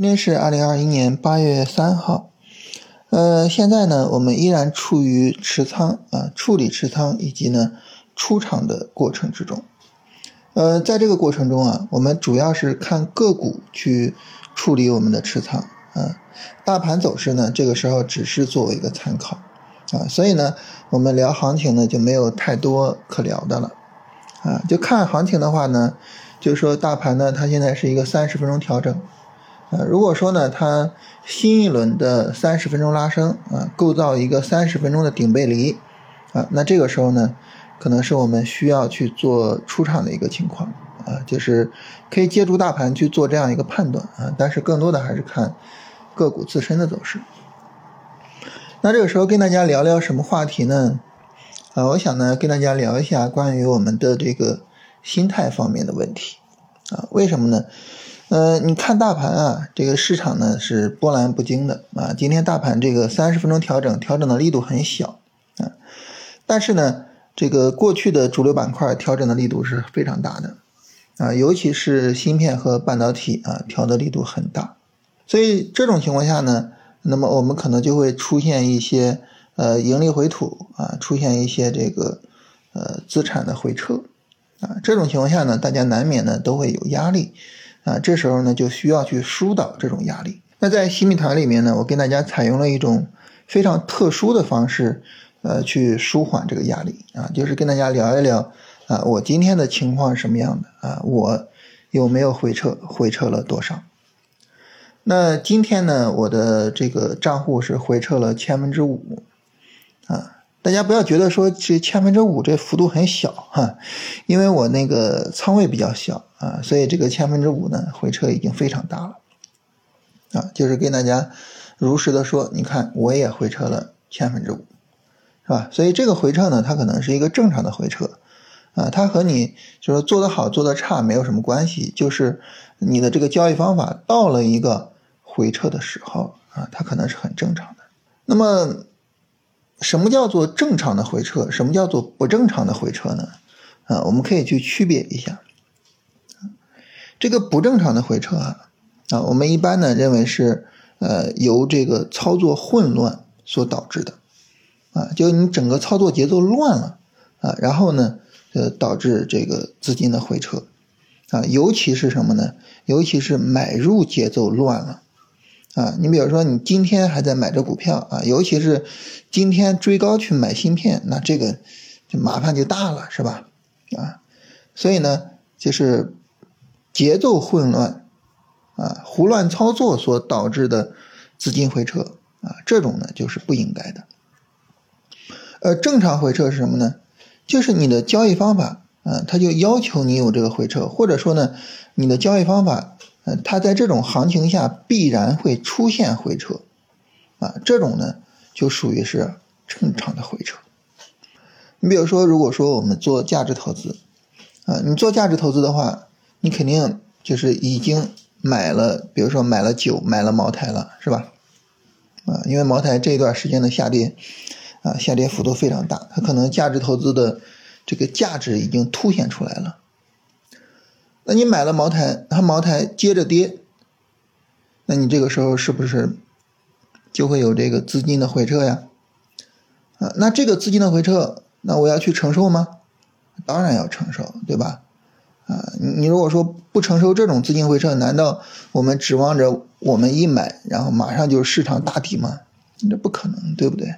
今天是二零二一年八月三号，呃，现在呢，我们依然处于持仓啊，处理持仓以及呢出场的过程之中。呃，在这个过程中啊，我们主要是看个股去处理我们的持仓啊，大盘走势呢，这个时候只是作为一个参考啊，所以呢，我们聊行情呢就没有太多可聊的了啊，就看行情的话呢，就是说大盘呢，它现在是一个三十分钟调整。呃，如果说呢，它新一轮的三十分钟拉升啊，构造一个三十分钟的顶背离啊，那这个时候呢，可能是我们需要去做出场的一个情况啊，就是可以借助大盘去做这样一个判断啊，但是更多的还是看个股自身的走势。那这个时候跟大家聊聊什么话题呢？啊，我想呢跟大家聊一下关于我们的这个心态方面的问题啊，为什么呢？呃，你看大盘啊，这个市场呢是波澜不惊的啊。今天大盘这个三十分钟调整，调整的力度很小啊，但是呢，这个过去的主流板块调整的力度是非常大的啊，尤其是芯片和半导体啊，调的力度很大。所以这种情况下呢，那么我们可能就会出现一些呃盈利回吐啊，出现一些这个呃资产的回撤啊。这种情况下呢，大家难免呢都会有压力。啊，这时候呢就需要去疏导这种压力。那在新米团里面呢，我跟大家采用了一种非常特殊的方式，呃，去舒缓这个压力啊，就是跟大家聊一聊啊，我今天的情况是什么样的啊，我有没有回撤，回撤了多少？那今天呢，我的这个账户是回撤了千分之五啊。大家不要觉得说这千分之五这幅度很小哈，因为我那个仓位比较小啊，所以这个千分之五呢回撤已经非常大了啊，就是跟大家如实的说，你看我也回撤了千分之五，是吧？所以这个回撤呢，它可能是一个正常的回撤啊，它和你就是做的好做的差没有什么关系，就是你的这个交易方法到了一个回撤的时候啊，它可能是很正常的。那么。什么叫做正常的回撤？什么叫做不正常的回撤呢？啊，我们可以去区别一下。这个不正常的回撤啊，啊，我们一般呢认为是呃由这个操作混乱所导致的，啊，就你整个操作节奏乱了啊，然后呢呃导致这个资金的回撤啊，尤其是什么呢？尤其是买入节奏乱了。啊，你比如说，你今天还在买着股票啊，尤其是今天追高去买芯片，那这个就麻烦就大了，是吧？啊，所以呢，就是节奏混乱啊，胡乱操作所导致的资金回撤啊，这种呢就是不应该的。呃，正常回撤是什么呢？就是你的交易方法啊，它就要求你有这个回撤，或者说呢，你的交易方法。呃，它在这种行情下必然会出现回撤，啊，这种呢就属于是正常的回撤。你比如说，如果说我们做价值投资，啊，你做价值投资的话，你肯定就是已经买了，比如说买了酒，买了茅台了，是吧？啊，因为茅台这一段时间的下跌，啊，下跌幅度非常大，它可能价值投资的这个价值已经凸显出来了。那你买了茅台，它茅台接着跌，那你这个时候是不是就会有这个资金的回撤呀？啊，那这个资金的回撤，那我要去承受吗？当然要承受，对吧？啊，你如果说不承受这种资金回撤，难道我们指望着我们一买，然后马上就市场大底吗？这不可能，对不对？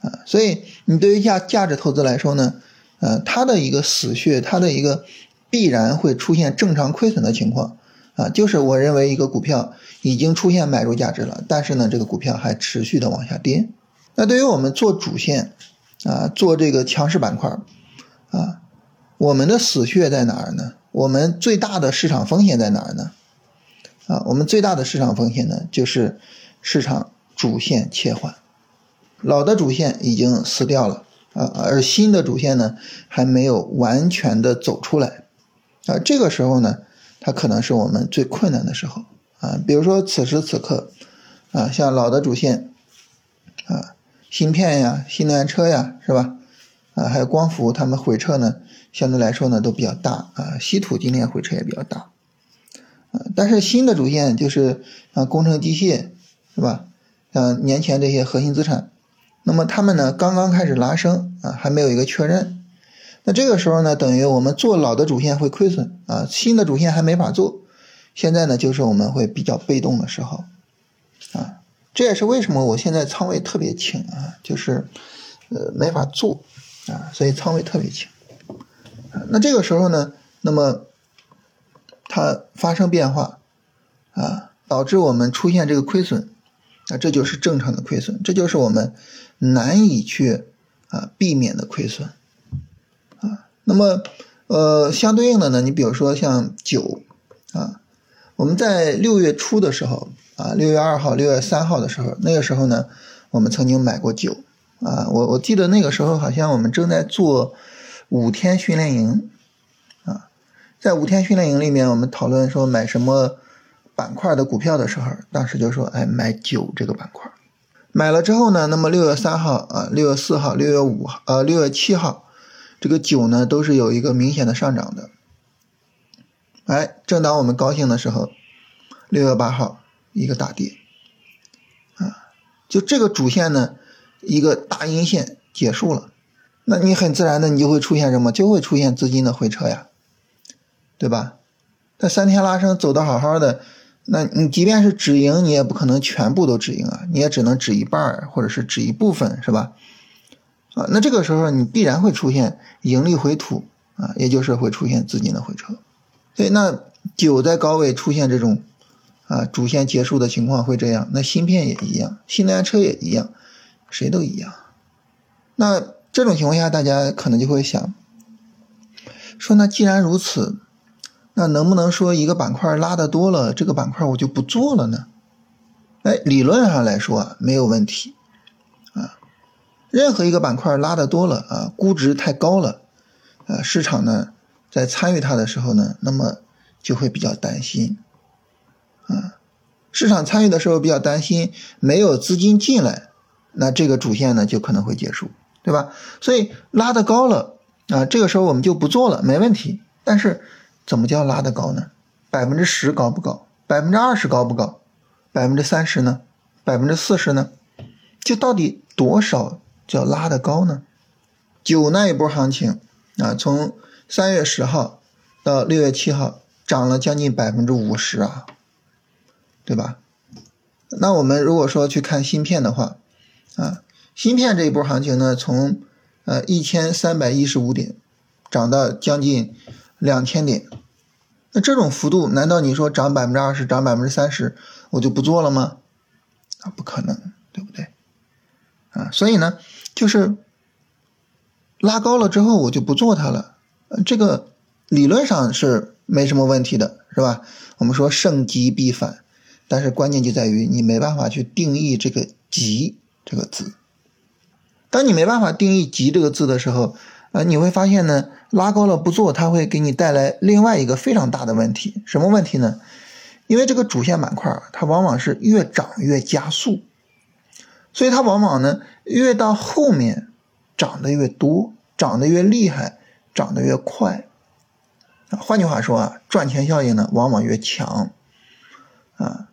啊，所以你对于价价值投资来说呢，呃，它的一个死穴，它的一个。必然会出现正常亏损的情况，啊，就是我认为一个股票已经出现买入价值了，但是呢，这个股票还持续的往下跌。那对于我们做主线，啊，做这个强势板块，啊，我们的死穴在哪儿呢？我们最大的市场风险在哪儿呢？啊，我们最大的市场风险呢，就是市场主线切换，老的主线已经死掉了，啊，而新的主线呢，还没有完全的走出来。啊，这个时候呢，它可能是我们最困难的时候啊。比如说此时此刻，啊，像老的主线，啊，芯片呀、新能源车呀，是吧？啊，还有光伏，他们回撤呢，相对来说呢都比较大啊。稀土今天回撤也比较大，啊，但是新的主线就是像工程机械，是吧？像年前这些核心资产，那么他们呢刚刚开始拉升啊，还没有一个确认。那这个时候呢，等于我们做老的主线会亏损啊，新的主线还没法做。现在呢，就是我们会比较被动的时候啊，这也是为什么我现在仓位特别轻啊，就是呃没法做啊，所以仓位特别轻。那这个时候呢，那么它发生变化啊，导致我们出现这个亏损，那这就是正常的亏损，这就是我们难以去啊避免的亏损啊。那么呃，相对应的呢，你比如说像酒啊，我们在六月初的时候啊，六月二号、六月三号的时候，那个时候呢，我们曾经买过酒啊，我我记得那个时候好像我们正在做。五天训练营，啊，在五天训练营里面，我们讨论说买什么板块的股票的时候，当时就说，哎，买酒这个板块。买了之后呢，那么六月三号啊，六月四号、六月五号、呃，六月七号，这个酒呢都是有一个明显的上涨的。哎，正当我们高兴的时候，六月八号一个大跌，啊，就这个主线呢，一个大阴线结束了。那你很自然的，你就会出现什么？就会出现资金的回撤呀，对吧？那三天拉升走的好好的，那你即便是止盈，你也不可能全部都止盈啊，你也只能止一半或者是止一部分，是吧？啊，那这个时候你必然会出现盈利回吐啊，也就是会出现资金的回撤。所以那酒在高位出现这种啊主线结束的情况会这样，那芯片也一样，新能源车也一样，谁都一样。那。这种情况下，大家可能就会想说：“那既然如此，那能不能说一个板块拉的多了，这个板块我就不做了呢？”哎，理论上来说，没有问题啊。任何一个板块拉的多了啊，估值太高了啊，市场呢在参与它的时候呢，那么就会比较担心啊。市场参与的时候比较担心，没有资金进来，那这个主线呢就可能会结束。对吧？所以拉的高了啊，这个时候我们就不做了，没问题。但是怎么叫拉的高呢？百分之十高不高？百分之二十高不高？百分之三十呢？百分之四十呢？就到底多少叫拉的高呢？九那一波行情啊，从三月十号到六月七号涨了将近百分之五十啊，对吧？那我们如果说去看芯片的话啊。芯片这一波行情呢，从呃一千三百一十五点涨到将近两千点，那这种幅度，难道你说涨百分之二十、涨百分之三十，我就不做了吗？啊，不可能，对不对？啊，所以呢，就是拉高了之后，我就不做它了。这个理论上是没什么问题的，是吧？我们说盛极必反，但是关键就在于你没办法去定义这个“极”这个字。当你没办法定义“急”这个字的时候，呃，你会发现呢，拉高了不做，它会给你带来另外一个非常大的问题。什么问题呢？因为这个主线板块它往往是越涨越加速，所以它往往呢，越到后面涨得越多，涨得越厉害，涨得越快。换句话说啊，赚钱效应呢，往往越强。啊，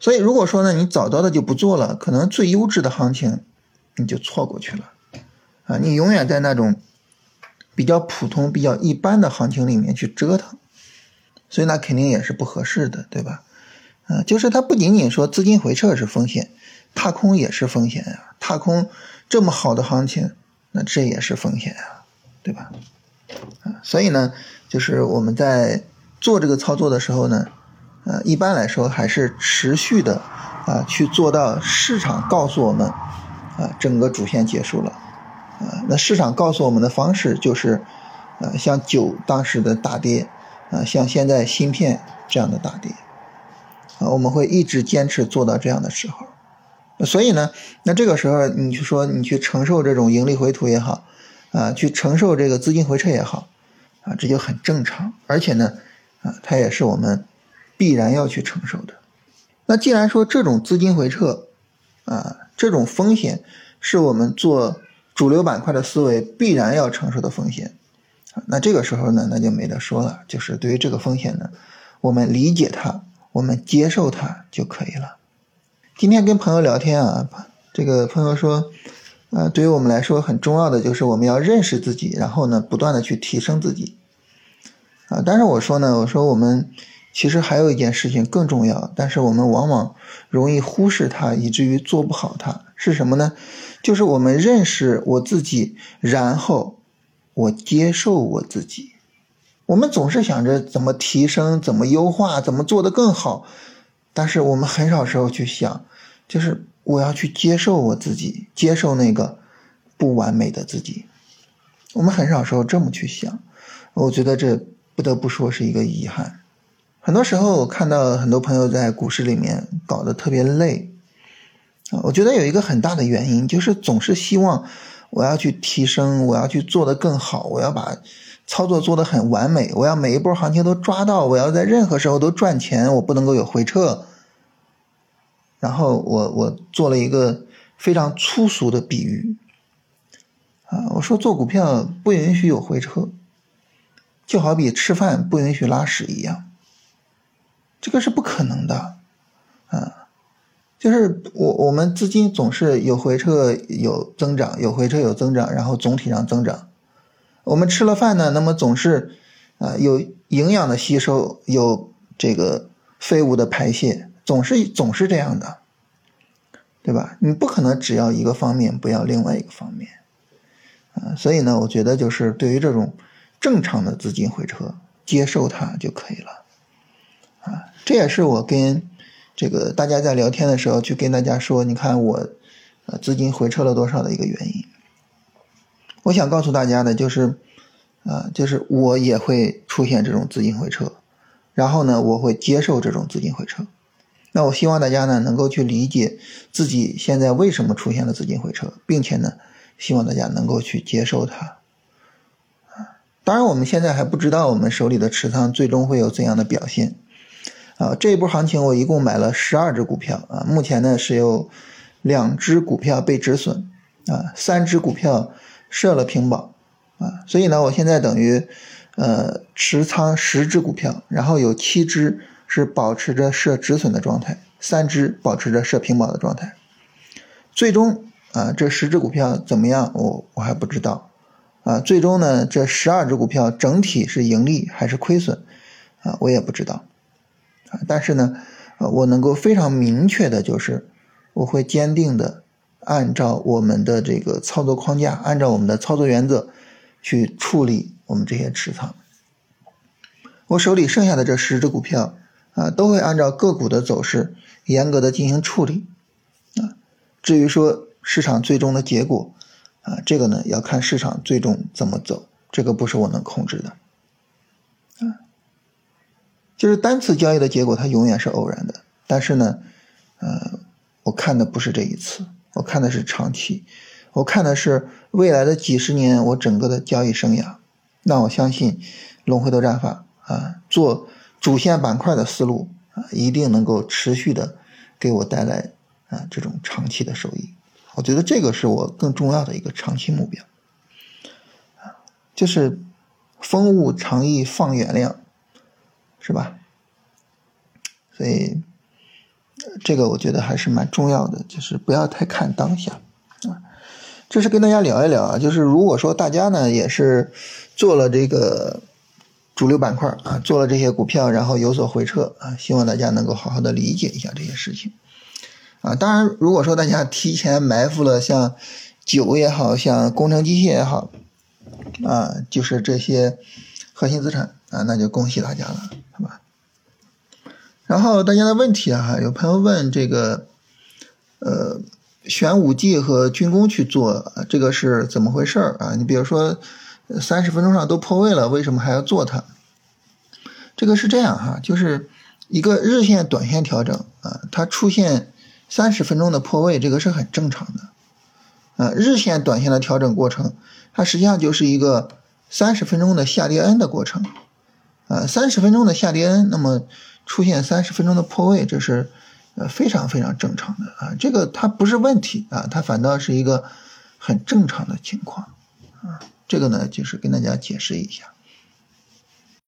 所以如果说呢，你早早的就不做了，可能最优质的行情。你就错过去了，啊，你永远在那种比较普通、比较一般的行情里面去折腾，所以那肯定也是不合适的，对吧？啊，就是它不仅仅说资金回撤是风险，踏空也是风险呀。踏空这么好的行情，那这也是风险呀，对吧？啊，所以呢，就是我们在做这个操作的时候呢，呃，一般来说还是持续的啊，去做到市场告诉我们。啊，整个主线结束了，啊，那市场告诉我们的方式就是，呃，像酒当时的大跌，啊，像现在芯片这样的大跌，啊，我们会一直坚持做到这样的时候，所以呢，那这个时候你去说你去承受这种盈利回吐也好，啊，去承受这个资金回撤也好，啊，这就很正常，而且呢，啊，它也是我们必然要去承受的。那既然说这种资金回撤，啊。这种风险是我们做主流板块的思维必然要承受的风险，那这个时候呢，那就没得说了。就是对于这个风险呢，我们理解它，我们接受它就可以了。今天跟朋友聊天啊，这个朋友说，呃，对于我们来说很重要的就是我们要认识自己，然后呢，不断的去提升自己。啊，但是我说呢，我说我们其实还有一件事情更重要，但是我们往往容易忽视它，以至于做不好它，是什么呢？就是我们认识我自己，然后我接受我自己。我们总是想着怎么提升、怎么优化、怎么做得更好，但是我们很少时候去想，就是我要去接受我自己，接受那个不完美的自己。我们很少时候这么去想，我觉得这。不得不说是一个遗憾。很多时候，我看到很多朋友在股市里面搞得特别累啊。我觉得有一个很大的原因，就是总是希望我要去提升，我要去做得更好，我要把操作做得很完美，我要每一波行情都抓到，我要在任何时候都赚钱，我不能够有回撤。然后我我做了一个非常粗俗的比喻啊，我说做股票不允许有回撤。就好比吃饭不允许拉屎一样，这个是不可能的，啊，就是我我们资金总是有回撤有增长，有回撤有增长，然后总体上增长。我们吃了饭呢，那么总是啊有营养的吸收，有这个废物的排泄，总是总是这样的，对吧？你不可能只要一个方面，不要另外一个方面，啊，所以呢，我觉得就是对于这种。正常的资金回撤，接受它就可以了，啊，这也是我跟这个大家在聊天的时候去跟大家说，你看我，呃，资金回撤了多少的一个原因。我想告诉大家的就是，啊，就是我也会出现这种资金回撤，然后呢，我会接受这种资金回撤。那我希望大家呢能够去理解自己现在为什么出现了资金回撤，并且呢，希望大家能够去接受它。当然，我们现在还不知道我们手里的持仓最终会有怎样的表现，啊，这一波行情我一共买了十二只股票啊，目前呢是有两只股票被止损，啊，三只股票设了平保，啊，所以呢，我现在等于呃持仓十只股票，然后有七只是保持着设止损的状态，三只保持着设平保的状态，最终啊这十只股票怎么样，我我还不知道。啊，最终呢，这十二只股票整体是盈利还是亏损，啊，我也不知道，但是呢，呃，我能够非常明确的就是，我会坚定的按照我们的这个操作框架，按照我们的操作原则去处理我们这些持仓。我手里剩下的这十只股票，啊，都会按照个股的走势严格的进行处理，啊，至于说市场最终的结果。啊，这个呢要看市场最终怎么走，这个不是我能控制的。就是单次交易的结果，它永远是偶然的。但是呢，呃，我看的不是这一次，我看的是长期，我看的是未来的几十年我整个的交易生涯。那我相信龙回头战法啊，做主线板块的思路啊，一定能够持续的给我带来啊这种长期的收益。我觉得这个是我更重要的一个长期目标，啊，就是风物长宜放远量，是吧？所以这个我觉得还是蛮重要的，就是不要太看当下，啊，这是跟大家聊一聊啊，就是如果说大家呢也是做了这个主流板块啊，做了这些股票，然后有所回撤啊，希望大家能够好好的理解一下这些事情。啊，当然，如果说大家提前埋伏了像酒也好像工程机械也好，啊，就是这些核心资产啊，那就恭喜大家了，好吧？然后大家的问题啊，有朋友问这个，呃，选五 G 和军工去做，这个是怎么回事啊？你比如说三十分钟上都破位了，为什么还要做它？这个是这样哈，就是一个日线、短线调整啊，它出现。三十分钟的破位，这个是很正常的，啊，日线、短线的调整过程，它实际上就是一个三十分钟的下跌 N 的过程，呃，三十分钟的下跌 N，那么出现三十分钟的破位，这是呃非常非常正常的。啊，这个它不是问题啊，它反倒是一个很正常的情况。啊，这个呢就是跟大家解释一下。